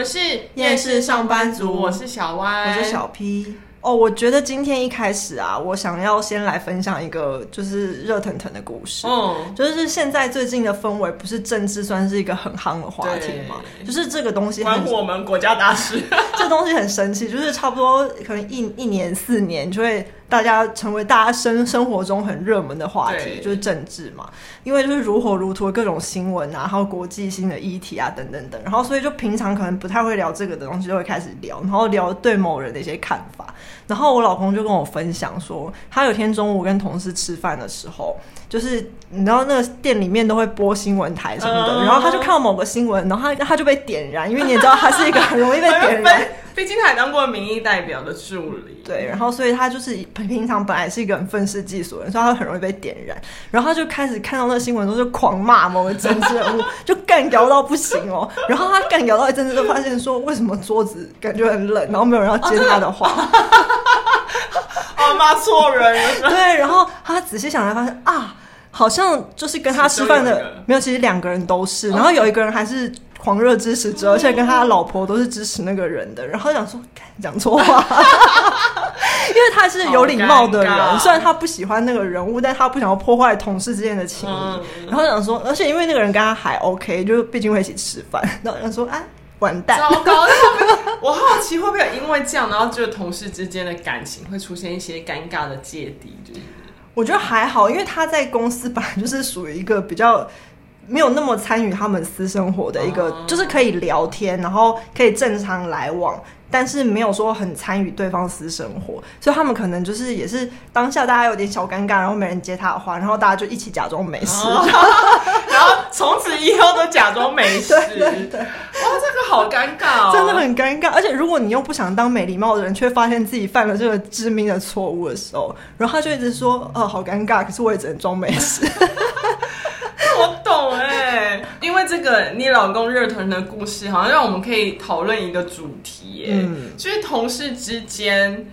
们是厌世上班族，我是小歪我是小 P。哦，我觉得今天一开始啊，我想要先来分享一个就是热腾腾的故事。嗯，就是现在最近的氛围，不是政治算是一个很夯的话题吗？就是这个东西关乎我们国家大事，这东西很神奇，就是差不多可能一一年四年就会。大家成为大家生生活中很热门的话题，就是政治嘛，因为就是如火如荼的各种新闻啊，还有国际性的议题啊，等等等，然后所以就平常可能不太会聊这个的东西，就会开始聊，然后聊对某人的一些看法。然后我老公就跟我分享说，他有天中午跟同事吃饭的时候，就是你知道那个店里面都会播新闻台什么的，然后他就看到某个新闻，然后他他就被点燃，因为你也知道他是一个很容易被点燃。毕竟他还当过民意代表的助理，对，然后所以他就是平常本来是一个很愤世嫉俗的人，所以他很容易被点燃。然后他就开始看到那个新闻之后就狂骂某个政治人物，就干掉到不行哦。然后他干掉到一阵子，就发现说，为什么桌子感觉很冷，然后没有人要接他的话，啊 骂错人了。对，然后他仔细想来发现啊，好像就是跟他吃饭的没有，其实两个人都是，然后有一个人还是。狂热支持者，而且跟他的老婆都是支持那个人的，然后想说讲错话，因为他是有礼貌的人，虽然他不喜欢那个人物，但他不想要破坏同事之间的情谊，嗯、然后想说，而且因为那个人跟他还 OK，就毕竟会一起吃饭，然后想说，啊，完蛋，糟糕！我好奇会不会有因为这样，然后就同事之间的感情会出现一些尴尬的芥蒂？就是我觉得还好，因为他在公司本来就是属于一个比较。没有那么参与他们私生活的一个，就是可以聊天，然后可以正常来往，但是没有说很参与对方私生活，所以他们可能就是也是当下大家有点小尴尬，然后没人接他的话，然后大家就一起假装没事，哦、然后从此以后都假装没事。对对对，哇，这个好尴尬哦，真的很尴尬。而且如果你又不想当没礼貌的人，却发现自己犯了这个致命的错误的时候，然后他就一直说，哦，好尴尬，可是我也只能装没事。我懂哎、欸，因为这个你老公热腾腾的故事，好像让我们可以讨论一个主题、欸，嗯，就是同事之间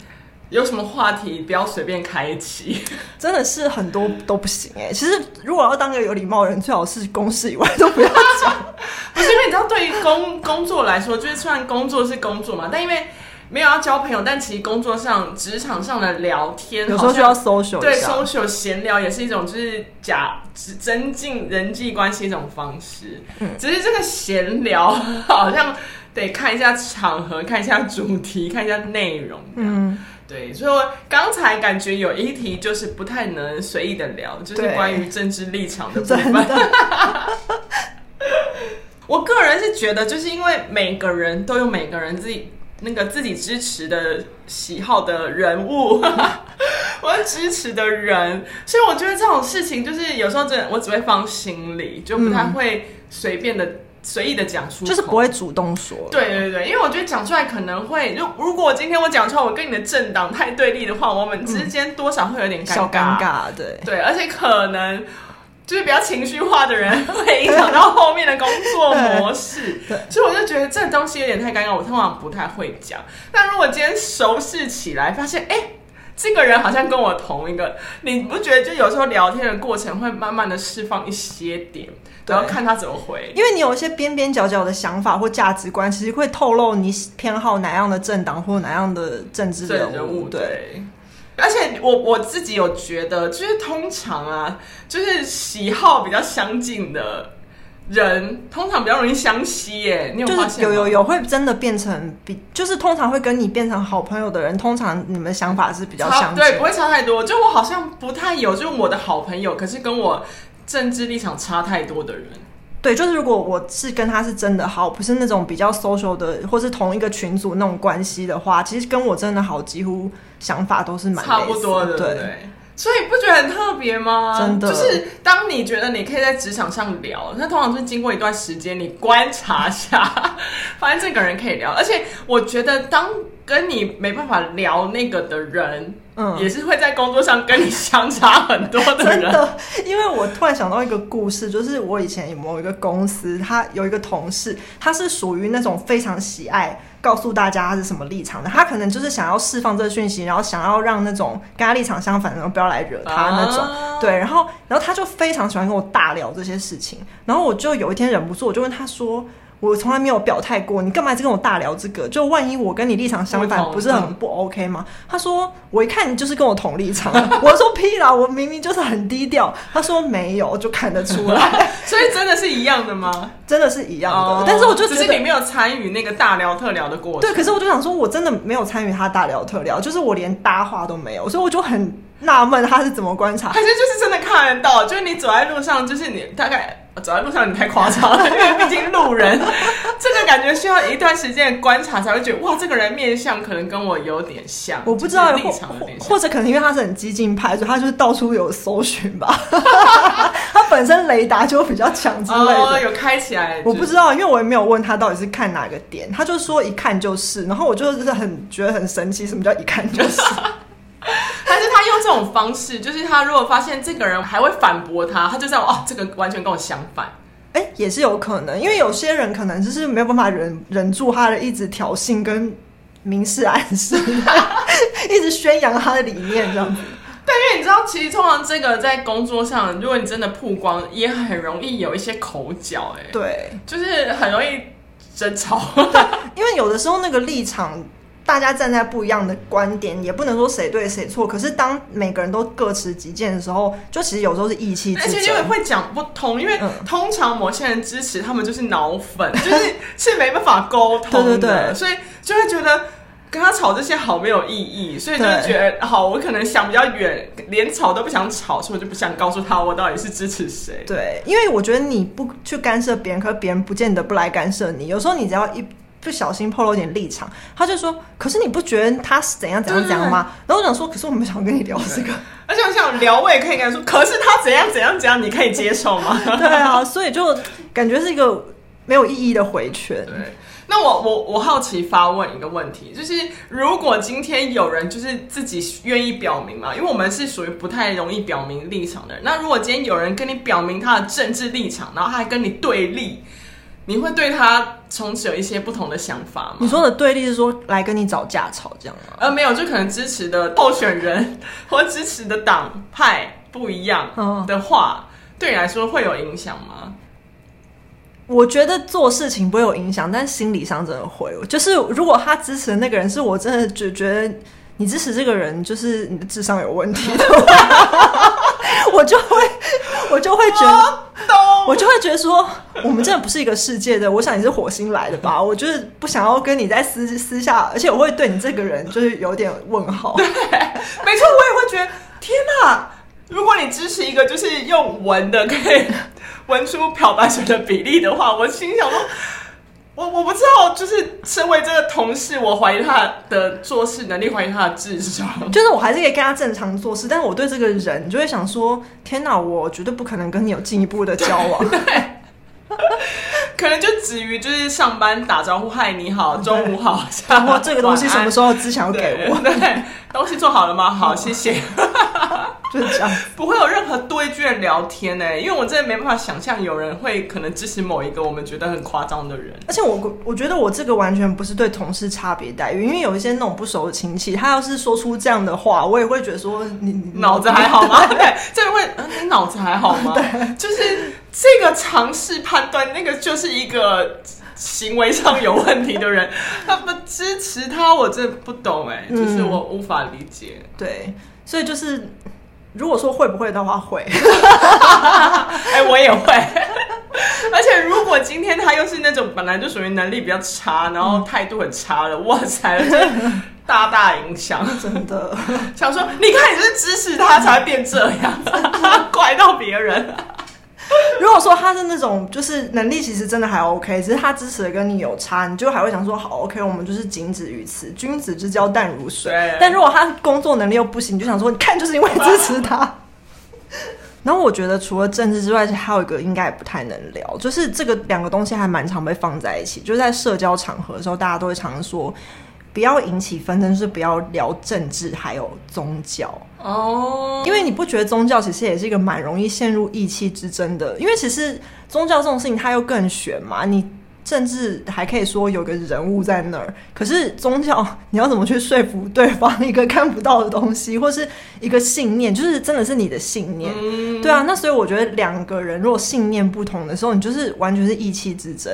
有什么话题不要随便开启，真的是很多都不行哎、欸。其实如果要当个有礼貌的人，最好是公事以外都不要讲，不是因为你知道，对于工工作来说，就是虽然工作是工作嘛，但因为。没有要交朋友，但其实工作上、职场上的聊天，有时候就要 social，对 social 闲聊也是一种，就是假增进人际关系一种方式。嗯，只是这个闲聊好像得看一下场合，看一下主题，看一下内容。嗯，对，所以我刚才感觉有一题就是不太能随意的聊，就是关于政治立场的部分。我个人是觉得，就是因为每个人都有每个人自己。那个自己支持的喜好的人物，我支持的人，所以我觉得这种事情就是有时候真的我只会放心里，就不太会随便的随、嗯、意的讲出，就是不会主动说。对对对，因为我觉得讲出来可能会，如如果今天我讲出来，我跟你的政党太对立的话，我们之间多少会有点尴尬，小尴尬，对对，而且可能。就是比较情绪化的人 会影响到后面的工作模式，所以我就觉得这东西有点太尴尬，我通常不太会讲。但如果今天熟识起来，发现哎、欸，这个人好像跟我同一个，你不觉得就有时候聊天的过程会慢慢的释放一些点，然后看他怎么回？因为你有一些边边角角的想法或价值观，其实会透露你偏好哪样的政党或哪样的政治人物，人物对。对而且我我自己有觉得，就是通常啊，就是喜好比较相近的人，通常比较容易相吸耶。你有发现？有有有，会真的变成比，就是通常会跟你变成好朋友的人，通常你们想法是比较相近，对，不会差太多。就我好像不太有，就是我的好朋友，可是跟我政治立场差太多的人。对，就是如果我是跟他是真的好，不是那种比较 social 的，或是同一个群组那种关系的话，其实跟我真的好，几乎想法都是蛮差不多的，对。对所以不觉得很特别吗？真的，就是当你觉得你可以在职场上聊，那通常是经过一段时间，你观察下，发现这个人可以聊。而且我觉得，当跟你没办法聊那个的人，嗯，也是会在工作上跟你相差很多的人。真的，因为我突然想到一个故事，就是我以前有某一个公司，他有一个同事，他是属于那种非常喜爱。告诉大家他是什么立场的，他可能就是想要释放这个讯息，然后想要让那种跟他立场相反的人不要来惹他那种。啊、对，然后，然后他就非常喜欢跟我大聊这些事情。然后我就有一天忍不住，我就问他说：“我从来没有表态过，你干嘛一直跟我大聊这个？就万一我跟你立场相反，不是很不 OK 吗？他说我一看你就是跟我同立场，我说屁啦，我明明就是很低调。他说没有，就看得出来，所以真的是一样的吗？真的是一样的，哦、但是我就只是你没有参与那个大聊特聊的过程。对，可是我就想说，我真的没有参与他大聊特聊，就是我连搭话都没有，所以我就很纳闷他是怎么观察，还是就是真的看得到？就是你走在路上，就是你大概。走在路上你太夸张了，因为毕竟路人，这个感觉需要一段时间观察才会觉得哇，这个人面相可能跟我有点像。我不知道有点像，或者可能因为他是很激进派，所以他就是到处有搜寻吧。他本身雷达就比较强之类的，哦，有开起来。我不知道，因为我也没有问他到底是看哪个点，他就说一看就是，然后我就是很觉得很神奇，什么叫一看就是？这种方式，就是他如果发现这个人还会反驳他，他就在哦，这个完全跟我相反。哎、欸，也是有可能，因为有些人可能就是没有办法忍忍住他的一直挑衅跟明示暗示，一直宣扬他的理念这样子。但因为你知道，其实通常这个在工作上，如果你真的曝光，也很容易有一些口角。哎，对，就是很容易争吵。因为有的时候那个立场。大家站在不一样的观点，也不能说谁对谁错。可是当每个人都各持己见的时候，就其实有时候是意气。而且因为会讲不通，因为通常某些人支持他们就是脑粉，就是是没办法沟通的，对对对，所以就会觉得跟他吵这些好没有意义，所以就会觉得好，我可能想比较远，连吵都不想吵，所以我就不想告诉他我到底是支持谁。对，因为我觉得你不去干涉别人，可是别人不见得不来干涉你。有时候你只要一。不小心透露一点立场，他就说：“可是你不觉得他是怎样怎样怎样吗？”然后我想说：“可是我们想跟你聊这个，而且我想聊，我也可以跟他说，可是他怎样怎样怎样，你可以接受吗？”对啊，所以就感觉是一个没有意义的回圈。对，那我我我好奇发问一个问题，就是如果今天有人就是自己愿意表明嘛，因为我们是属于不太容易表明立场的人。那如果今天有人跟你表明他的政治立场，然后他还跟你对立。你会对他从此有一些不同的想法吗？你说的对立是说来跟你找架吵这样吗？呃，没有，就可能支持的候选人 或支持的党派不一样的话，哦、对你来说会有影响吗？我觉得做事情不会有影响，但心理上真的会。就是如果他支持的那个人是我真的觉觉得你支持这个人就是你的智商有问题的话，我就会我就会觉得。我就会觉得说，我们真的不是一个世界的。我想你是火星来的吧？我就是不想要跟你在私私下，而且我会对你这个人就是有点问号。对，没错，我也会觉得，天哪！如果你支持一个就是用闻的可以 闻出漂白水的比例的话，我心想说。我我不知道，就是身为这个同事，我怀疑他的做事能力，怀疑他的智商。就是我还是可以跟他正常做事，但是我对这个人就会想说：天哪，我绝对不可能跟你有进一步的交往。对，对可能就止于就是上班打招呼，嗨，你好，中午好，然后这个东西什么时候之前要给我？对，对，东西做好了吗？好，谢谢。就是这样，不会有任何多一句的聊天呢，因为我真的没办法想象有人会可能支持某一个我们觉得很夸张的人。而且我我觉得我这个完全不是对同事差别待遇，因为有一些那种不熟的亲戚，他要是说出这样的话，我也会觉得说你脑子还好吗？对，这个会，你脑子还好吗？对，就是这个尝试判断，那个就是一个行为上有问题的人，他们支持他，我真的不懂哎，就是我无法理解。嗯、对，所以就是。如果说会不会的话，会。哎、欸，我也会。而且如果今天他又是那种本来就属于能力比较差，然后态度很差的，嗯、哇塞，大大影响，真的。想说，你看你是指使他才会变这样，拐到别人。如果说他是那种就是能力其实真的还 OK，只是他支持的跟你有差，你就还会想说好 OK，我们就是仅止于此，君子之交淡如水。但如果他工作能力又不行，你就想说你看就是因为支持他。然后我觉得除了政治之外，还有一个应该也不太能聊，就是这个两个东西还蛮常被放在一起，就是在社交场合的时候，大家都会常说。不要引起纷争，就是不要聊政治，还有宗教哦。Oh. 因为你不觉得宗教其实也是一个蛮容易陷入意气之争的？因为其实宗教这种事情它又更玄嘛。你政治还可以说有个人物在那儿，可是宗教你要怎么去说服对方一个看不到的东西，或是一个信念，就是真的是你的信念，嗯、对啊。那所以我觉得两个人如果信念不同的时候，你就是完全是意气之争。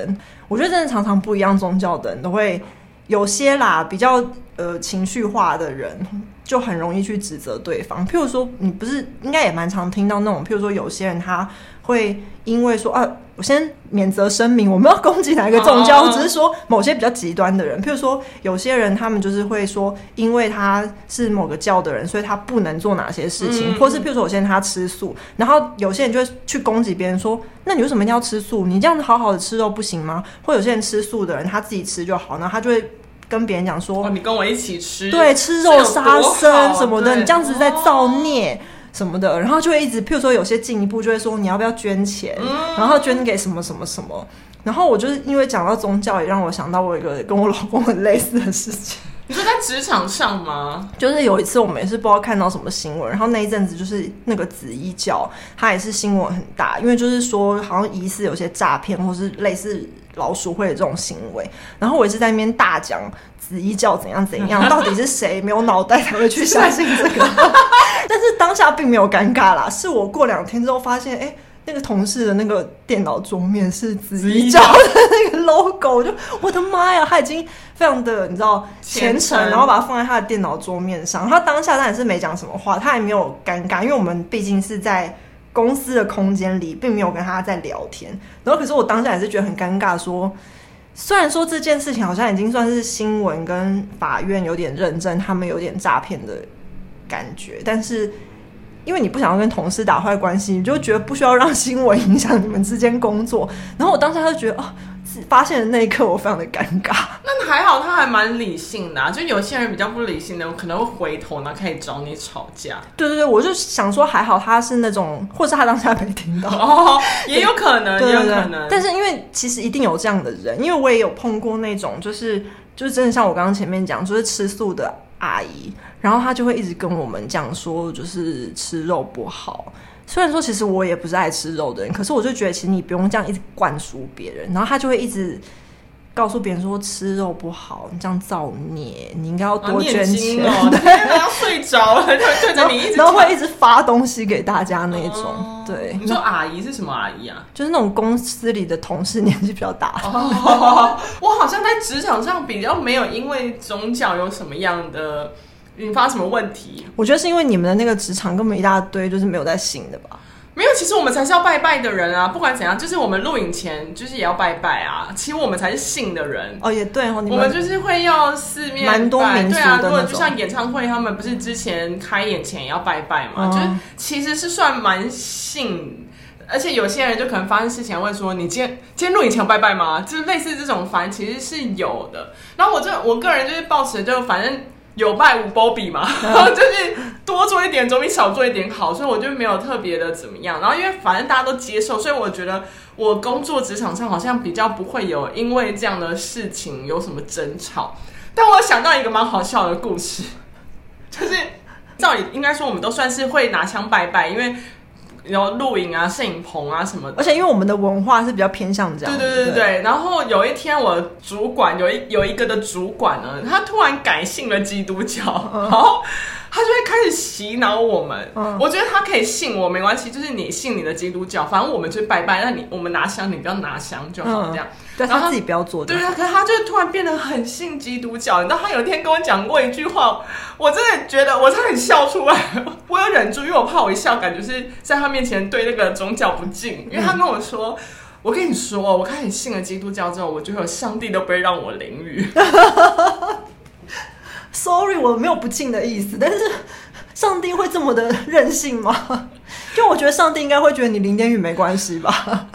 我觉得真的常常不一样宗教的人都会有些啦，比较呃情绪化的人。就很容易去指责对方。譬如说，你不是应该也蛮常听到那种，譬如说有些人他会因为说啊，我先免责声明，我们要攻击哪一个宗教，只是说某些比较极端的人。譬如说，有些人他们就是会说，因为他是某个教的人，所以他不能做哪些事情，或是譬如说有些人他吃素，然后有些人就会去攻击别人说，那你为什么一定要吃素？你这样子好好的吃肉不行吗？或有些人吃素的人他自己吃就好，然后他就会。跟别人讲说、哦，你跟我一起吃，对，吃肉杀生什么的，你这样子在造孽什么的，然后就会一直，譬如说有些进一步就会说，你要不要捐钱，嗯、然后捐给什么什么什么，然后我就是因为讲到宗教，也让我想到我一个跟我老公很类似的事情。你说在职场上吗？就是有一次我们也是不知道看到什么新闻，然后那一阵子就是那个紫衣教，它也是新闻很大，因为就是说好像疑似有些诈骗或是类似。老鼠会的这种行为，然后我也是在那边大讲紫衣教怎样怎样，到底是谁没有脑袋才会去相信这个？但是当下并没有尴尬啦，是我过两天之后发现，哎，那个同事的那个电脑桌面是紫衣教的那个 logo，我就我的妈呀，他已经非常的你知道虔诚，然后把它放在他的电脑桌面上，他当下当然是没讲什么话，他也没有尴尬，因为我们毕竟是在。公司的空间里并没有跟他在聊天，然后可是我当下也是觉得很尴尬说，说虽然说这件事情好像已经算是新闻跟法院有点认证，他们有点诈骗的感觉，但是因为你不想要跟同事打坏关系，你就觉得不需要让新闻影响你们之间工作，然后我当下就觉得哦。发现的那一刻，我非常的尴尬。那还好，他还蛮理性的啊。就有些人比较不理性的，我可能会回头呢，可以找你吵架。对对对，我就想说，还好他是那种，或是他当下没听到，哦，也有可能，也有可能。但是因为其实一定有这样的人，因为我也有碰过那种，就是就是真的像我刚刚前面讲，就是吃素的阿姨，然后她就会一直跟我们讲说，就是吃肉不好。虽然说，其实我也不是爱吃肉的人，可是我就觉得，其实你不用这样一直灌输别人，然后她就会一直告诉别人说吃肉不好，你这样造孽，你应该要多捐钱。哦、对，睡着了，就对着你一直，然后会一直发东西给大家那种。哦、对，你说阿姨是什么阿姨啊？就是那种公司里的同事，年纪比较大。哦、我好像在职场上比较没有因为宗教有什么样的。引发什么问题？我觉得是因为你们的那个职场根本一大堆就是没有在信的吧？没有，其实我们才是要拜拜的人啊！不管怎样，就是我们录影前就是也要拜拜啊。其实我们才是信的人哦，也对哦，你们我们就是会要四面拜，蛮多民俗的。对啊，如果就像演唱会，他们不是之前开演前也要拜拜嘛？嗯、就是其实是算蛮信，而且有些人就可能发生事情会说：“你今天今天录影前有拜拜吗？”就是类似这种，反正其实是有的。然后我就我个人就是抱持就反正。有拜无波比嘛，就是多做一点总比少做一点好，所以我就没有特别的怎么样。然后因为反正大家都接受，所以我觉得我工作职场上好像比较不会有因为这样的事情有什么争吵。但我想到一个蛮好笑的故事，就是照理应该说我们都算是会拿枪拜拜，因为。有录影啊、摄影棚啊什么的，而且因为我们的文化是比较偏向这样。对对对对，对。然后有一天，我主管有一有一个的主管呢，他突然改信了基督教，嗯、然后他就会开始洗脑我们。嗯、我觉得他可以信我没关系，就是你信你的基督教，反正我们就拜拜，那你我们拿香，你不要拿香就好，这样。嗯对，他自己不要做的。对啊，可是他就突然变得很信基督教。你知道，他有一天跟我讲过一句话，我真的觉得我差点笑出来。我有忍住，因为我怕我一笑，感觉是在他面前对那个宗教不敬。因为他跟我说：“嗯、我跟你说，我开始信了基督教之后，我觉得上帝都不会让我淋雨。”Sorry，我没有不敬的意思，但是上帝会这么的任性吗？就我觉得上帝应该会觉得你淋点雨没关系吧。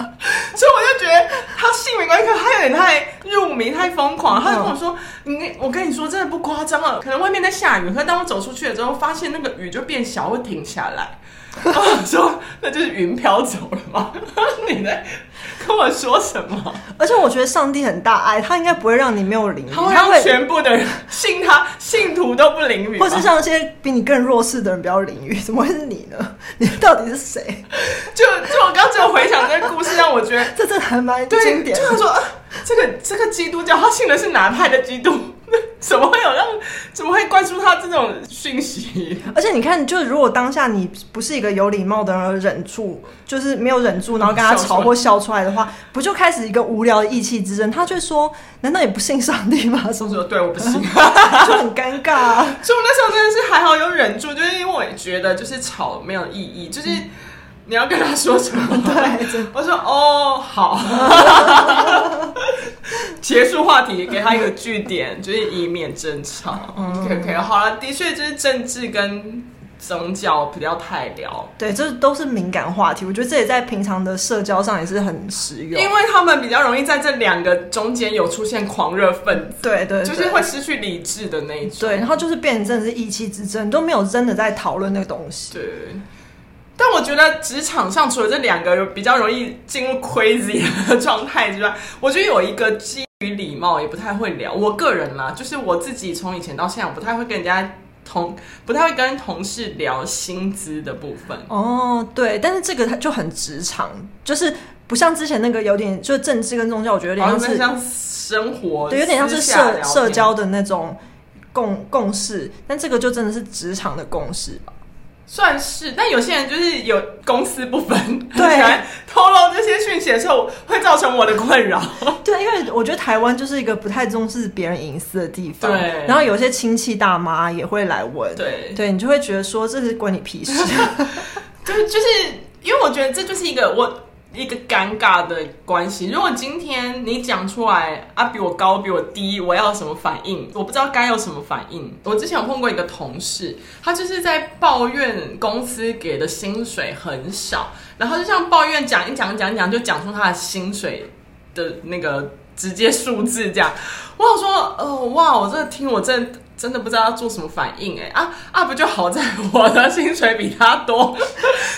所以我就觉得他信没关系，可他有点太入迷、太疯狂。他就跟我说：“你，我跟你说，真的不夸张了。可能外面在下雨，可是当我走出去了之后，发现那个雨就变小，会停下来。”我说：“那就是云飘走了吗？”你在跟我说什么？而且我觉得上帝很大爱，他应该不会让你没有淋雨，他会让全部的人信他信徒都不淋雨，或是像一些比你更弱势的人不要淋雨，怎么会是你呢？你到底是谁？就就我刚刚只有回想这个故事，让我觉得这这还蛮经典。就他说，这个这个基督教，他信的是哪派的基督？怎么会有让？怎么会灌输他这种讯息？而且你看，就是如果当下你不是一个有礼貌的人，而忍住，就是没有忍住，然后跟他吵或笑出来的话，不就开始一个无聊的意气之争？他就说：“难道你不信上帝吗？” 说说对，我不信，就很尴尬、啊。所以我那时候真的是还好有忍住，就是因为我也觉得就是吵没有意义，就是。嗯你要跟他说什么？对，我说哦，好，结束话题，给他一个句点，就是以免争吵。嗯，OK OK，好了，的确就是政治跟宗教不要太聊。对，这都是敏感话题。我觉得这也在平常的社交上也是很实用，因为他们比较容易在这两个中间有出现狂热分子，对，对对，就是会失去理智的那一种。对，然后就是变成真的是意气之争，都没有真的在讨论那个东西。对。但我觉得职场上除了这两个比较容易进入 crazy 的状态之外，我觉得有一个基于礼貌也不太会聊。我个人啦，就是我自己从以前到现在，我不太会跟人家同，不太会跟同事聊薪资的部分。哦，对，但是这个它就很职场，就是不像之前那个有点，就是政治跟宗教，我觉得有点像是像生活，对，有点像是社社交的那种共共识。但这个就真的是职场的共识吧。算是，但有些人就是有公私不分，对，透露这些讯息的时候会造成我的困扰。对，因为我觉得台湾就是一个不太重视别人隐私的地方。对，然后有些亲戚大妈也会来问，对，对你就会觉得说这是关你屁事。就 就是因为我觉得这就是一个我。一个尴尬的关系。如果今天你讲出来啊，比我高，比我低，我要什么反应？我不知道该有什么反应。我之前有碰过一个同事，他就是在抱怨公司给的薪水很少，然后就像抱怨讲一讲讲讲，就讲出他的薪水的那个直接数字这样。我想说，哦、呃，哇，我这听我真的。真的不知道要做什么反应哎啊啊！不就好在我的薪水比他多，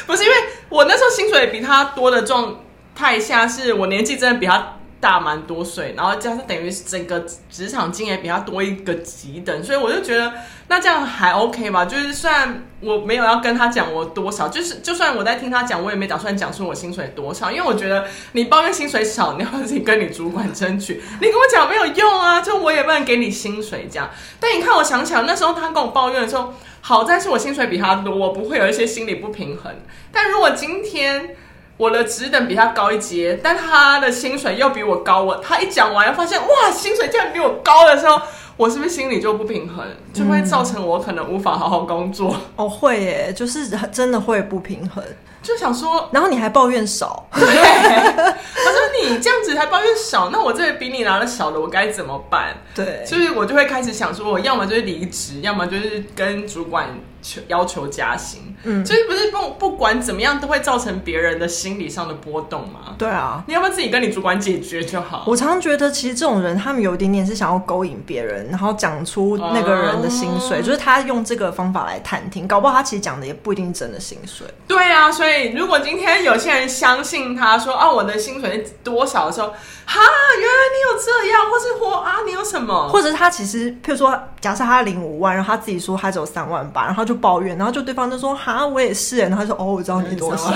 不是因为我那时候薪水比他多的状态下，是我年纪真的比他。大蛮多岁，然后加上等于整个职场经验比他多一个级等，所以我就觉得那这样还 OK 吧。就是虽然我没有要跟他讲我多少，就是就算我在听他讲，我也没打算讲出我薪水多少，因为我觉得你抱怨薪水少，你要自己跟你主管争取，你跟我讲没有用啊，就我也不能给你薪水这样。但你看，我想起来那时候他跟我抱怨的时候，好在是我薪水比他多，我不会有一些心理不平衡。但如果今天，我的职等比他高一阶，但他的薪水又比我高。我他一讲完，又发现哇，薪水竟然比我高的时候，我是不是心里就不平衡，就会造成我可能无法好好工作？嗯、哦，会耶，就是真的会不平衡。就想说，然后你还抱怨少，对，他说你这样子还抱怨少，那我这里比你拿的少的，我该怎么办？对，所以我就会开始想说，我要么就是离职，要么就是跟主管求要求加薪。嗯，就是不是不不管怎么样都会造成别人的心理上的波动吗？对啊，你要不要自己跟你主管解决就好？我常常觉得，其实这种人他们有一点点是想要勾引别人，然后讲出那个人的薪水，哦、就是他用这个方法来探听，搞不好他其实讲的也不一定真的薪水。对啊，所以。如果今天有些人相信他说啊，我的薪水是多少的时候，哈，原来你有这样，或是我啊，你有什么？或者他其实，譬如说，假设他领五万，然后他自己说他只有三万八，然后就抱怨，然后就对方就说哈，我也是，然后他说哦，我知道你多少。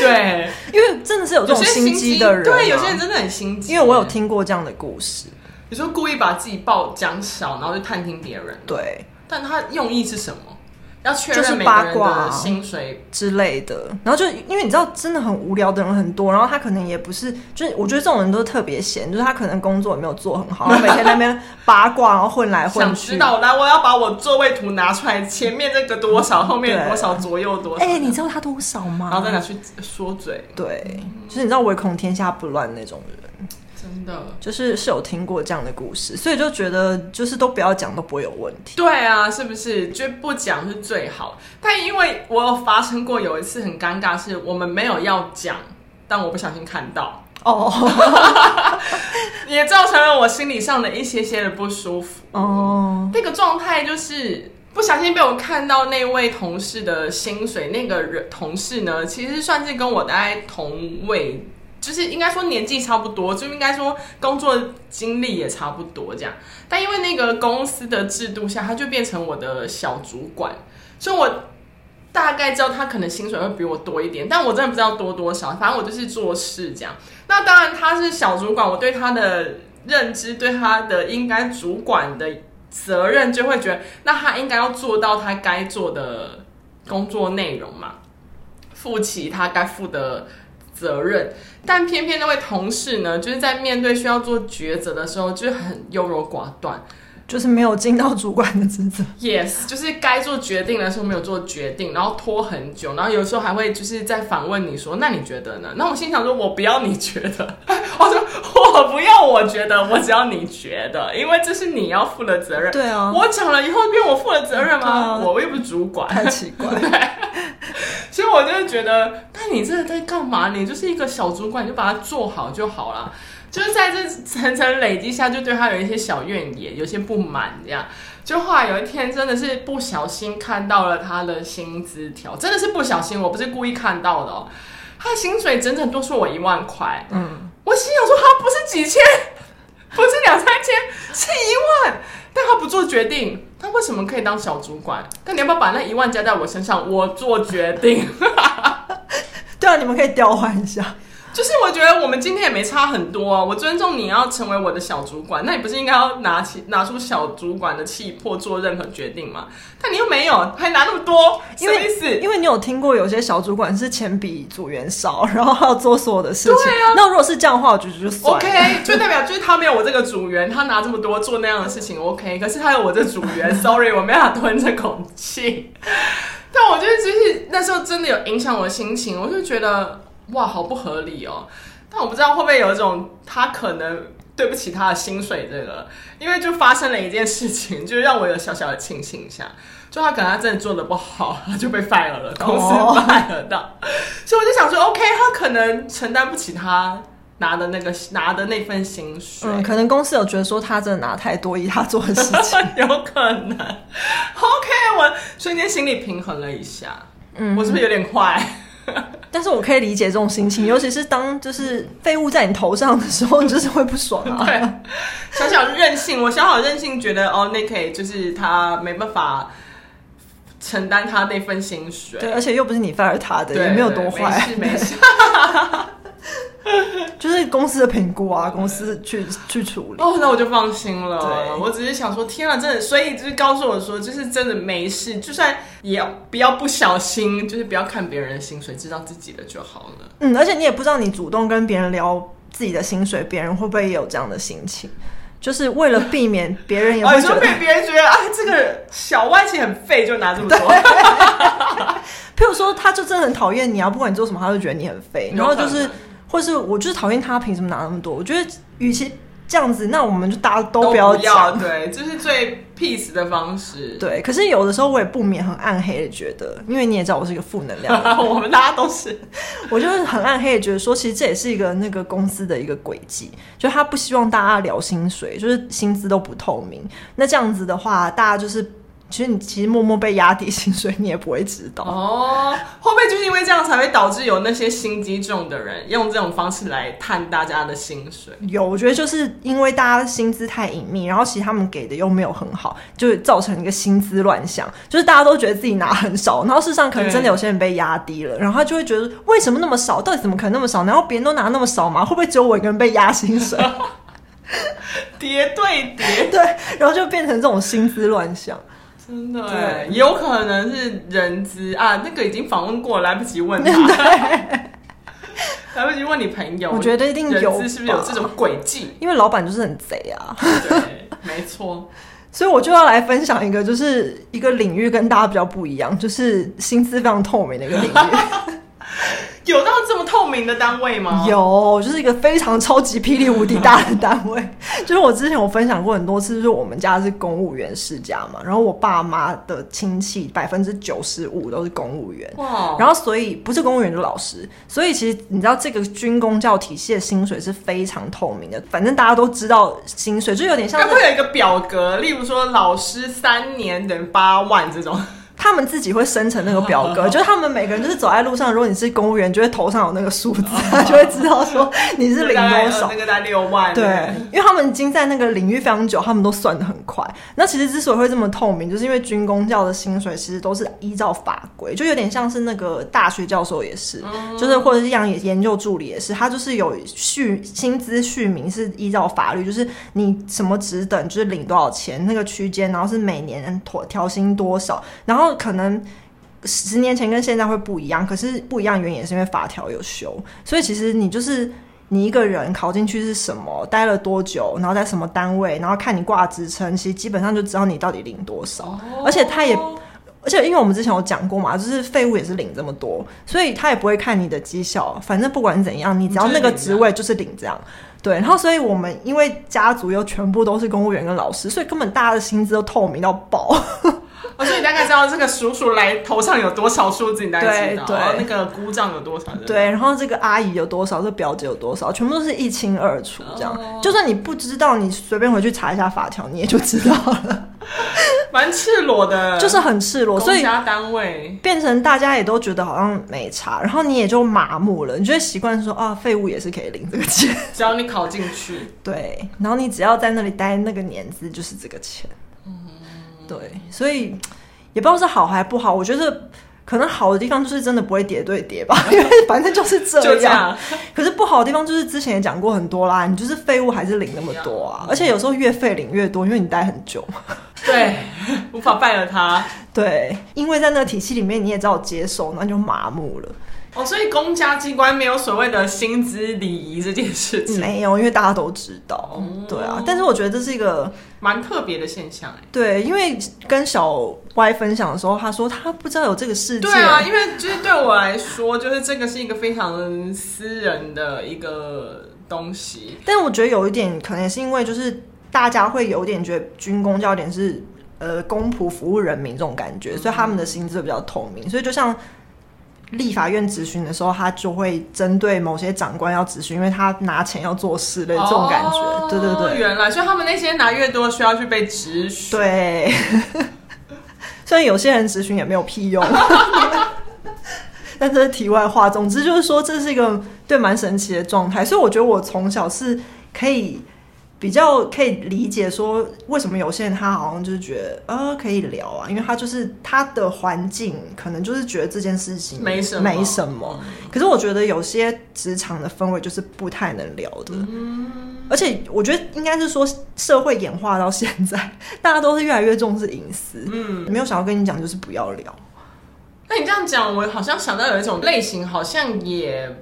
对，因为真的是有这种心机的人，对，有些人真的很心机。因为我有听过这样的故事，你说故意把自己报讲小，然后就探听别人，对，但他用意是什么？要确认八卦薪水之类的，然后就因为你知道，真的很无聊的人很多，然后他可能也不是，就是我觉得这种人都特别闲，就是他可能工作也没有做很好，然后每天在那边八卦，然后混来混去。想知道，来，我要把我座位图拿出来，前面这个多少，后面多少，左右多少？哎、欸，你知道他多少吗？然后再拿去说嘴。对，就是你知道唯恐天下不乱那种人。就是是有听过这样的故事，所以就觉得就是都不要讲都不会有问题。对啊，是不是？就不讲是最好。但因为我有发生过有一次很尴尬，是我们没有要讲，但我不小心看到哦，也造成了我心理上的一些些的不舒服哦。那个状态就是不小心被我看到那位同事的薪水，那个人同事呢，其实算是跟我大概同位。就是应该说年纪差不多，就应该说工作经历也差不多这样。但因为那个公司的制度下，他就变成我的小主管，所以我大概知道他可能薪水会比我多一点，但我真的不知道多多少。反正我就是做事这样。那当然他是小主管，我对他的认知，对他的应该主管的责任，就会觉得那他应该要做到他该做的工作内容嘛，负起他该负的责任。但偏偏那位同事呢，就是在面对需要做抉择的时候，就很优柔寡断。就是没有尽到主管的职责。Yes，就是该做决定的时候没有做决定，然后拖很久，然后有时候还会就是在反问你说：“那你觉得呢？”那我心想说：“我不要你觉得，我说我不要我觉得，我只要你觉得，因为这是你要负的责任。”对啊，我讲了以后变我负的责任吗？啊、我又不是主管，太奇怪。对，所以我就觉得，那你这在干嘛？你就是一个小主管，你就把它做好就好了。就是在这层层累积下，就对他有一些小怨言，有些不满，这样。就后来有一天，真的是不小心看到了他的薪资条，真的是不小心，我不是故意看到的哦。他的薪水整整多出我一万块，嗯，我心想说，他不是几千，不是两三千，是一万，但他不做决定，他为什么可以当小主管？那你要不要把那一万加在我身上，我做决定？对啊，你们可以调换一下。就是我觉得我们今天也没差很多啊，我尊重你要成为我的小主管，那你不是应该要拿起拿出小主管的气魄做任何决定吗？但你又没有，还拿那么多，什么意思？因为你有听过有些小主管是钱比组员少，然后还要做所有的事情。对啊，那如果是这样的话，我觉得就算了。OK，就代表就是他没有我这个组员，他拿这么多做那样的事情 OK，可是他有我这组员，Sorry，我没办法吞这口气。但我觉得就是那时候真的有影响我的心情，我就觉得。哇，好不合理哦！但我不知道会不会有一种他可能对不起他的薪水这个，因为就发生了一件事情，就让我有小小的庆幸一下，就他可能他真的做的不好，他就被 fire 了，公司 fire 到，所以我就想说，OK，他可能承担不起他拿的那个拿的那份薪水，嗯，可能公司有觉得说他真的拿太多，以他做的事情，有可能。OK，我瞬间心里平衡了一下，嗯，我是不是有点坏？但是我可以理解这种心情，尤其是当就是废物在你头上的时候，你就是会不爽啊。对，小小任性，我小小任性觉得哦，那可以就是他没办法承担他那份薪水，对，而且又不是你 fire 他的，也没有多坏，没事没事。就是公司的评估啊，公司去去处理。哦，那我就放心了。对，我只是想说，天啊，真的，所以就是告诉我说，就是真的没事，就算也要不要不小心，就是不要看别人的薪水，知道自己的就好了。嗯，而且你也不知道，你主动跟别人聊自己的薪水，别人会不会也有这样的心情？就是为了避免别人也会觉得，被别人觉得啊，这个小歪其实很废，就拿这么多。譬如说，他就真的很讨厌你啊，不管你做什么，他就觉得你很废，然后就是。或是我就是讨厌他，凭什么拿那么多？我觉得，与其这样子，那我们就大家都不要讲，对，这是最 peace 的方式。对，可是有的时候我也不免很暗黑的觉得，因为你也知道我是一个负能量，我们大家都是，我就是很暗黑的觉得说，其实这也是一个那个公司的一个轨迹，就他不希望大家聊薪水，就是薪资都不透明。那这样子的话，大家就是。其实你其实默默被压低薪水，你也不会知道哦。会不会就是因为这样才会导致有那些心机重的人用这种方式来探大家的薪水？有，我觉得就是因为大家的薪资太隐秘，然后其实他们给的又没有很好，就造成一个薪资乱象。就是大家都觉得自己拿很少，然后事实上可能真的有些人被压低了，然后他就会觉得为什么那么少？到底怎么可能那么少？然后别人都拿那么少吗？会不会只有我一个人被压薪水？叠对叠对，然后就变成这种薪资乱象。真的对，有可能是人资啊，那个已经访问过，来不及问他，来不及问你朋友。我觉得一定有，是不是有这种诡计？因为老板就是很贼啊。对，没错。所以我就要来分享一个，就是一个领域跟大家比较不一样，就是薪资非常透明的一个领域。有到这么透明的单位吗？有，就是一个非常超级霹雳无敌大的单位。就是我之前我分享过很多次，就是我们家是公务员世家嘛，然后我爸妈的亲戚百分之九十五都是公务员。哇！然后所以不是公务员就老师，所以其实你知道这个军工教体系的薪水是非常透明的，反正大家都知道薪水，就有点像。会有一个表格，例如说老师三年等于八万这种。他们自己会生成那个表格，就是他们每个人就是走在路上，如果你是公务员，就会头上有那个数字，他 就会知道说你是领多少。那个在六万。对，因为他们已经在那个领域非常久，他们都算的很快。那其实之所以会这么透明，就是因为军工教的薪水其实都是依照法规，就有点像是那个大学教授也是，嗯、就是或者是像研究助理也是，他就是有续薪资续名是依照法律，就是你什么职等就是领多少钱那个区间，然后是每年妥调薪多少，然后可能十年前跟现在会不一样，可是不一样原因也是因为法条有修，所以其实你就是。你一个人考进去是什么，待了多久，然后在什么单位，然后看你挂职称，其实基本上就知道你到底领多少。哦、而且他也，而且因为我们之前有讲过嘛，就是废物也是领这么多，所以他也不会看你的绩效，反正不管怎样，你只要那个职位就是领这样。对，然后所以我们因为家族又全部都是公务员跟老师，所以根本大家的薪资都透明到爆。哦，所以你大概知道这个叔叔来头上有多少数字，你大概知道，对，对，那个姑丈有多少人，对，然后这个阿姨有多少，这个表姐有多少，全部都是一清二楚，这样。哦、就算你不知道，你随便回去查一下法条，你也就知道了。蛮赤裸的，就是很赤裸，所以公家单位。变成大家也都觉得好像没差，然后你也就麻木了，你就会习惯说啊，废物也是可以领这个钱，只要你考进去，对，然后你只要在那里待那个年资，就是这个钱。对，所以也不知道是好还不好。我觉得可能好的地方就是真的不会叠对叠吧，因为反正就是这样。就这样。可是不好的地方就是之前也讲过很多啦，你就是废物还是领那么多啊，而且有时候越废领越多，因为你待很久嘛。对，无法败了他。对，因为在那个体系里面你也只好接受，那就麻木了。哦，所以公家机关没有所谓的薪资礼仪这件事情，没有，因为大家都知道。嗯、对啊，但是我觉得这是一个蛮特别的现象。对，因为跟小歪分享的时候，他说他不知道有这个事情。对啊，因为就是对我来说，就是这个是一个非常私人的一个东西。但我觉得有一点可能也是因为，就是大家会有点觉得军工教点是呃公仆服务人民这种感觉，嗯、所以他们的薪资比较透明。所以就像。立法院质询的时候，他就会针对某些长官要质询，因为他拿钱要做事的这种感觉。哦、对对对，原来所以他们那些拿越多，需要去被质询。对，虽然有些人质询也没有屁用，但这是题外话。总之就是说，这是一个对蛮神奇的状态。所以我觉得我从小是可以。比较可以理解说，为什么有些人他好像就是觉得呃可以聊啊，因为他就是他的环境可能就是觉得这件事情没什么没什么。可是我觉得有些职场的氛围就是不太能聊的，嗯，而且我觉得应该是说社会演化到现在，大家都是越来越重视隐私，嗯，没有想要跟你讲就是不要聊。那你这样讲，我好像想到有一种类型，好像也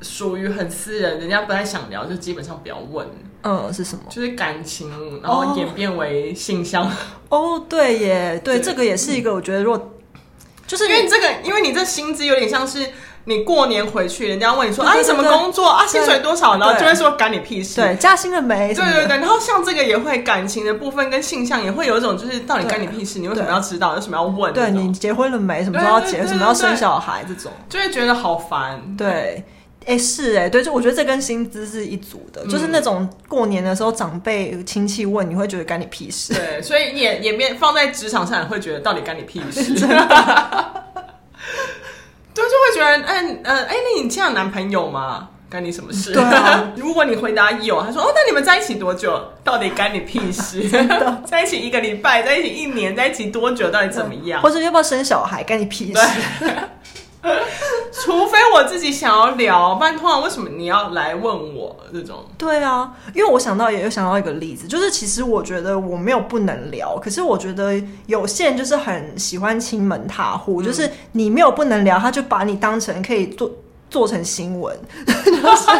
属于很私人，人家不太想聊，就基本上不要问。嗯，是什么？就是感情，然后演变为性向。哦，哦，对耶，对，对这个也是一个，我觉得，如果就是因为这个，因为你这薪资有点像是你过年回去，人家问你说啊，你什么工作啊，薪水多少，然后就会说干你屁事，对，加薪了没？对对对，然后像这个也会感情的部分跟性向也会有一种，就是到底干你屁事，你为什么要知道？为什么要问？对你结婚了没？什么时候要结？什么要生小孩？这种就会觉得好烦，对。哎、欸，是哎、欸，对，就我觉得这跟薪资是一组的，嗯、就是那种过年的时候长辈亲戚问，你会觉得干你屁事。对，所以也也面放在职场上，也会觉得到底干你屁事。对，就会觉得，哎、欸，呃，哎、欸，那你这样男朋友吗？干你什么事？对啊，如果你回答有，他说，哦，那你们在一起多久？到底干你屁事？在一起一个礼拜，在一起一年，在一起多久？到底怎么样？或者要不要生小孩？干你屁事？除非我自己想要聊，不然通常为什么你要来问我这种？对啊，因为我想到也有想到一个例子，就是其实我觉得我没有不能聊，可是我觉得有些人就是很喜欢亲门踏户，嗯、就是你没有不能聊，他就把你当成可以做做成新闻。就 是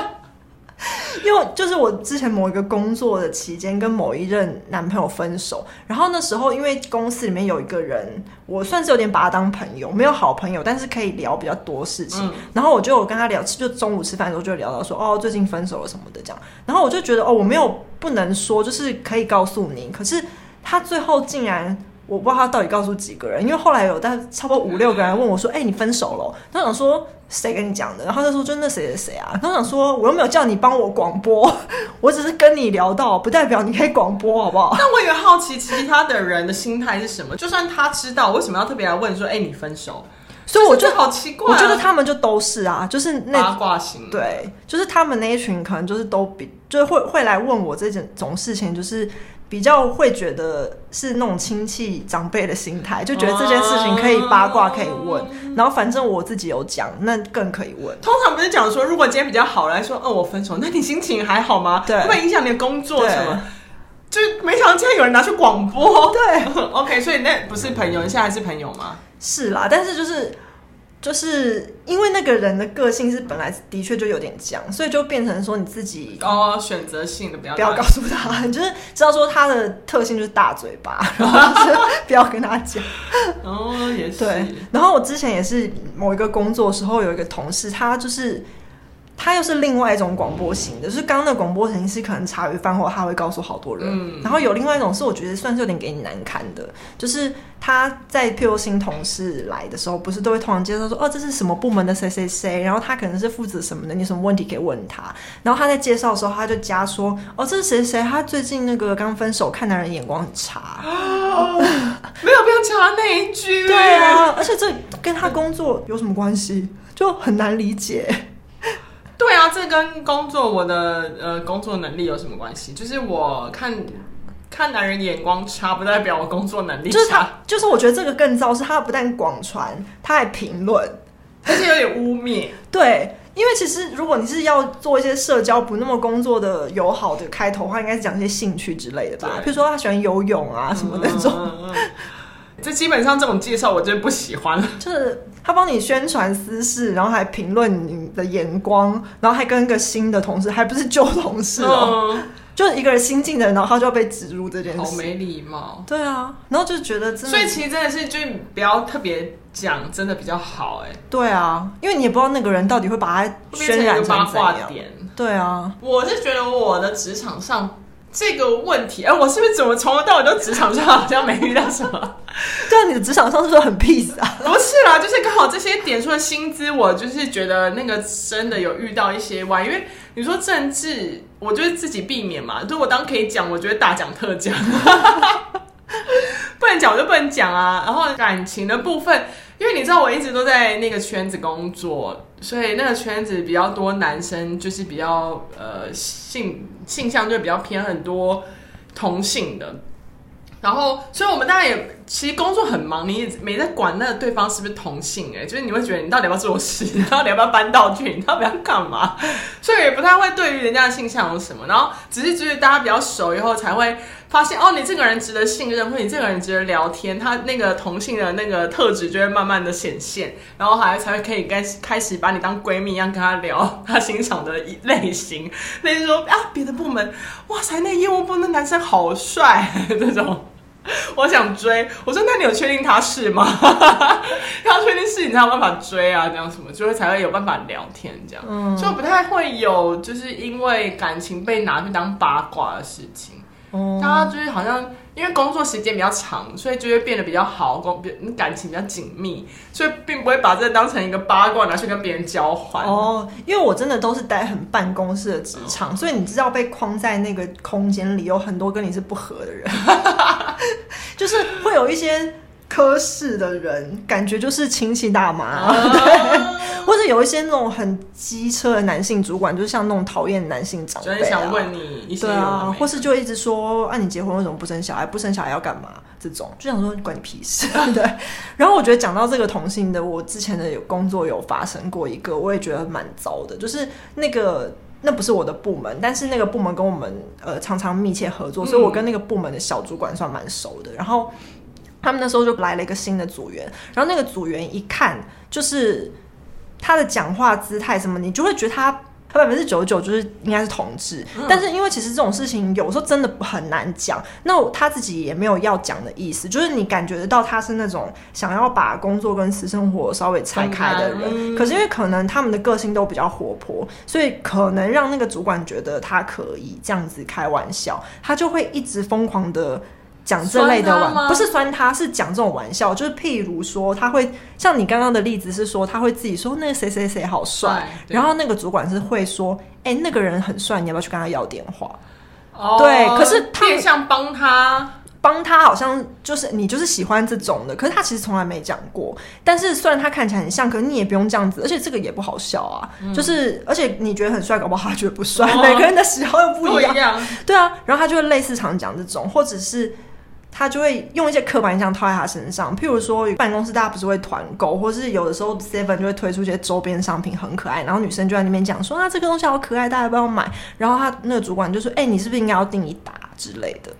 因为就是我之前某一个工作的期间，跟某一任男朋友分手，然后那时候因为公司里面有一个人，我算是有点把他当朋友，没有好朋友，但是可以聊比较多事情。嗯、然后我就有跟他聊，就中午吃饭的时候就聊到说，哦，最近分手了什么的这样。然后我就觉得，哦，我没有不能说，就是可以告诉你。可是他最后竟然，我不知道他到底告诉几个人，因为后来有大概差不多五六个人问我说，哎、欸，你分手了？他想说。谁跟你讲的？然后他就说就那谁谁谁啊。我想说我又没有叫你帮我广播，我只是跟你聊到，不代表你可以广播，好不好？那我也好奇其他的人的心态是什么？就算他知道，为什么要特别来问说，哎、欸，你分手？所以我觉得好奇怪、啊，我觉得他们就都是啊，就是那八卦型，对，就是他们那一群可能就是都比，就是会会来问我这种种事情，就是比较会觉得是那种亲戚长辈的心态，就觉得这件事情可以八卦可以问，啊、然后反正我自己有讲，那更可以问。通常不是讲说，如果今天比较好来说，哦，我分手，那你心情还好吗？对，会不会影响你的工作什么？就没想到竟然有人拿去广播，对，OK，所以那不是朋友，你现在还是朋友吗？是啦，但是就是就是因为那个人的个性是本来的确就有点僵，所以就变成说你自己哦，选择性的不要不要告诉他，你 就是知道说他的特性就是大嘴巴，然后就是不要跟他讲。哦，也是。对，然后我之前也是某一个工作时候，有一个同事，他就是。他又是另外一种广播型的，就是刚刚的广播型是可能茶余饭后他会告诉好多人，嗯、然后有另外一种是我觉得算是有点给你难堪的，就是他在譬如新同事来的时候，不是都会通常介绍说哦，这是什么部门的谁谁谁，然后他可能是负责什么的，你有什么问题可以问他，然后他在介绍的时候他就加说哦，这是谁谁，他最近那个刚分手，看男人眼光很差，哦、没有不要插那一句，对啊，而且这跟他工作有什么关系，就很难理解。对啊，这跟工作我的呃工作能力有什么关系？就是我看看男人眼光差，不代表我工作能力差。就是他，就是我觉得这个更糟，是他不但广传，他还评论，而且有点污蔑。对，因为其实如果你是要做一些社交不那么工作的友好的开头的话，应该是讲一些兴趣之类的吧？比如说他喜欢游泳啊什么那种。嗯嗯嗯这基本上这种介绍我就不喜欢了。就是他帮你宣传私事，然后还评论你的眼光，然后还跟一个新的同事，还不是旧同事哦，嗯、就一个人新进的人，然后他就要被植入这件事，好没礼貌。对啊，然后就觉得真的，所以其实真的是就不要特别讲，真的比较好哎。对啊，因为你也不知道那个人到底会把他渲染成八卦点。对啊，我是觉得我的职场上。这个问题，哎，我是不是怎么从头到尾都职场上好像没遇到什么？对啊，你的职场上是不是很 peace 啊？不是啦，就是刚好这些点出的薪资，我就是觉得那个真的有遇到一些歪，因为你说政治，我就是自己避免嘛。如果当可以讲，我觉得大讲特讲，不能讲我就不能讲啊。然后感情的部分。因为你知道我一直都在那个圈子工作，所以那个圈子比较多男生，就是比较呃性性向就比较偏很多同性的。然后，所以我们大家也其实工作很忙，你也没在管那个对方是不是同性，哎，就是你会觉得你到底要不要做事，你到底要不要搬道具，你到底要干嘛？所以也不太会对于人家的性向有什么，然后只是觉得大家比较熟以后才会发现，哦，你这个人值得信任，或者你这个人值得聊天，他那个同性的那个特质就会慢慢的显现，然后还才会可以开始开始把你当闺蜜一样跟他聊他欣赏的类型，类似说啊别的部门，哇塞，那业务部那男生好帅这种。我想追，我说那你有确定他是吗？他确定是你才有办法追啊，这样什么就会才会有办法聊天这样，嗯，就不太会有就是因为感情被拿去当八卦的事情。哦，他就是好像因为工作时间比较长，所以就会变得比较好，工感情比较紧密，所以并不会把这当成一个八卦拿去跟别人交换。哦，因为我真的都是待很办公室的职场，哦，所以你知道被框在那个空间里，有很多跟你是不合的人，就是会有一些。科室的人感觉就是亲戚大妈，啊、对，或者有一些那种很机车的男性主管，就是像那种讨厌男性长辈、啊，就想问你一些对啊，或是就一直说，啊，你结婚为什么不生小孩？不生小孩要干嘛？这种就想说关你屁事，对。然后我觉得讲到这个同性的，我之前的有工作有发生过一个，我也觉得蛮糟的，就是那个那不是我的部门，但是那个部门跟我们呃常常密切合作，所以我跟那个部门的小主管算蛮熟的，然后。他们那时候就来了一个新的组员，然后那个组员一看就是他的讲话姿态什么，你就会觉得他他百分之九十九就是应该是同志。嗯、但是因为其实这种事情有时候真的很难讲，那他自己也没有要讲的意思，就是你感觉得到他是那种想要把工作跟私生活稍微拆开的人。嗯、可是因为可能他们的个性都比较活泼，所以可能让那个主管觉得他可以这样子开玩笑，他就会一直疯狂的。讲这类的玩，不是酸他，是讲这种玩笑，就是譬如说，他会像你刚刚的例子是说，他会自己说那个谁谁谁好帅，然后那个主管是会说，哎、欸，那个人很帅，你要不要去跟他要电话？哦，对，可是他变相帮他。帮他好像就是你就是喜欢这种的，可是他其实从来没讲过。但是虽然他看起来很像，可是你也不用这样子，而且这个也不好笑啊。嗯、就是而且你觉得很帅，搞不好他觉得不帅。哦、每个人的喜好又不一样。样对啊，然后他就会类似常讲这种，或者是他就会用一些刻板印象套在他身上。譬如说办公室大家不是会团购，或是有的时候 Seven 就会推出一些周边商品很可爱，然后女生就在那边讲说啊这个东西好可爱，大家要不要买？然后他那个主管就说，哎、你是不是应该要订一打之类的？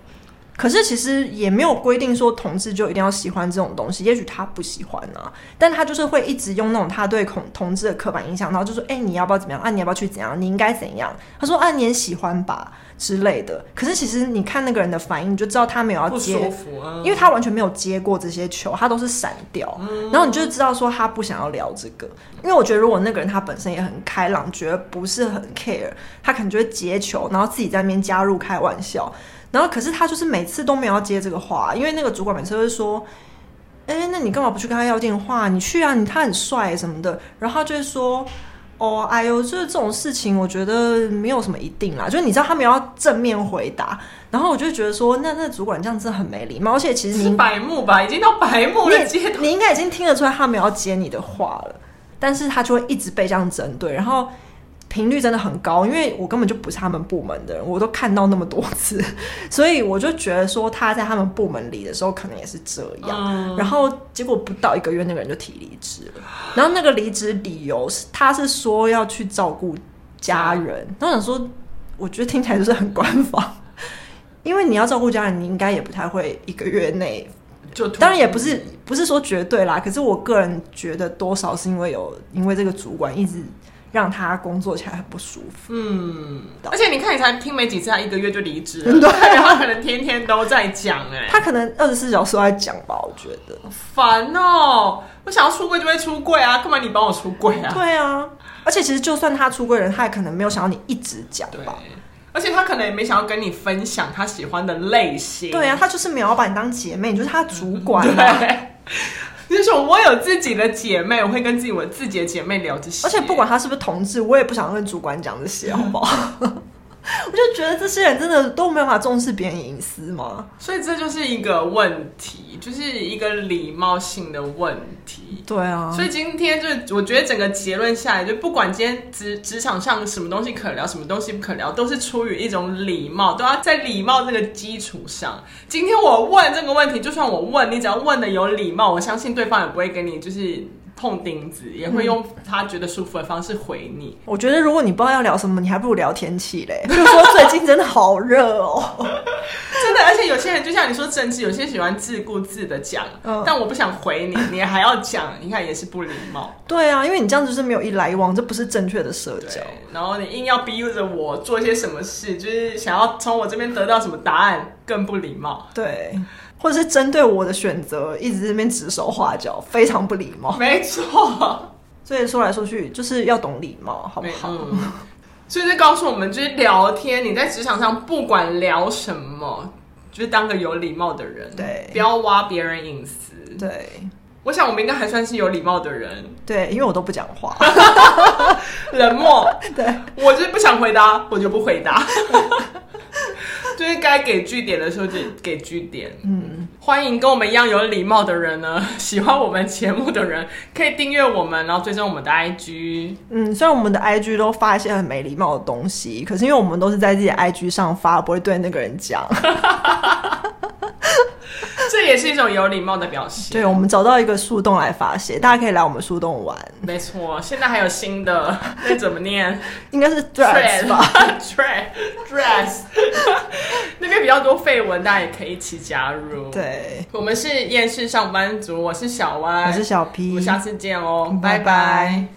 可是其实也没有规定说同志就一定要喜欢这种东西，也许他不喜欢啊，但他就是会一直用那种他对同同志的刻板印象，然后就说：“哎、欸，你要不要怎么样啊？你要不要去怎样？你应该怎样？”他说：“啊，你也喜欢吧之类的。”可是其实你看那个人的反应，你就知道他没有要接，因为他完全没有接过这些球，他都是闪掉。嗯、然后你就知道说他不想要聊这个，因为我觉得如果那个人他本身也很开朗，觉得不是很 care，他可能就会接球，然后自己在那边加入开玩笑。然后，可是他就是每次都没有要接这个话，因为那个主管每次都会说：“哎，那你干嘛不去跟他要电话？你去啊，你他很帅什么的。”然后他就会说：“哦，哎呦，就是这种事情，我觉得没有什么一定啦。就是你知道他们要正面回答，然后我就觉得说，那那主管这样子很没礼貌，而且其实你是白目吧，已经到白目了阶段，你应该已经听得出来他没有要接你的话了，但是他就会一直被这样针对，然后。频率真的很高，因为我根本就不是他们部门的人，我都看到那么多次，所以我就觉得说他在他们部门里的时候可能也是这样。嗯、然后结果不到一个月，那个人就提离职了。然后那个离职理由是，他是说要去照顾家人。然后我想说，我觉得听起来就是很官方，因为你要照顾家人，你应该也不太会一个月内就。当然也不是不是说绝对啦，可是我个人觉得多少是因为有因为这个主管一直。让他工作起来很不舒服。嗯，而且你看，你才听没几次，他一个月就离职了。对，然后可能天天都在讲，哎，他可能二十四小时都在讲吧？我觉得烦哦。我想要出柜就会出柜啊，干嘛你帮我出柜啊？对啊，而且其实就算他出柜人，他也可能没有想要你一直讲吧。而且他可能也没想要跟你分享他喜欢的类型。对啊，他就是没有要把你当姐妹，你就是他主管啊。对就是我有自己的姐妹，我会跟自己我自己的姐妹聊这些。而且不管他是不是同志，我也不想跟主管讲这些，好不好？我就觉得这些人真的都没有办法重视别人隐私吗？所以这就是一个问题，就是一个礼貌性的问题。对啊，所以今天就我觉得整个结论下来，就不管今天职职场上什么东西可聊，什么东西不可聊，都是出于一种礼貌，都要在礼貌这个基础上。今天我问这个问题，就算我问你，只要问的有礼貌，我相信对方也不会给你就是。碰钉子也会用他觉得舒服的方式回你。我觉得如果你不知道要聊什么，你还不如聊天气嘞。就说最近真的好热哦，真的。而且有些人就像你说政治，有些喜欢自顾自的讲，嗯、但我不想回你，你还要讲，你看也是不礼貌。对啊，因为你这样子是没有一来一往，这不是正确的社交。然后你硬要逼着我做一些什么事，就是想要从我这边得到什么答案，更不礼貌。对。或者是针对我的选择一直在那边指手画脚，非常不礼貌。没错，所以说来说去就是要懂礼貌，好不好？嗯、所以这告诉我们，就是聊天，你在职场上不管聊什么，就是当个有礼貌的人，对，不要挖别人隐私。对，我想我们应该还算是有礼貌的人。对，因为我都不讲话，冷漠。对，我就是不想回答，我就不回答。就是该给据点的时候就给据点。嗯，欢迎跟我们一样有礼貌的人呢，喜欢我们节目的人可以订阅我们，然后追踪我们的 IG。嗯，虽然我们的 IG 都发一些很没礼貌的东西，可是因为我们都是在自己的 IG 上发，不会对那个人讲。这也是一种有礼貌的表现。对，我们找到一个树洞来发泄，大家可以来我们树洞玩。没错，现在还有新的，那怎么念？应该是 dress 吧？dress，dress。那边比较多废文，大家也可以一起加入。对，我们是厌世上班族，我是小歪，我是小 P，我们下次见哦，拜拜。拜拜。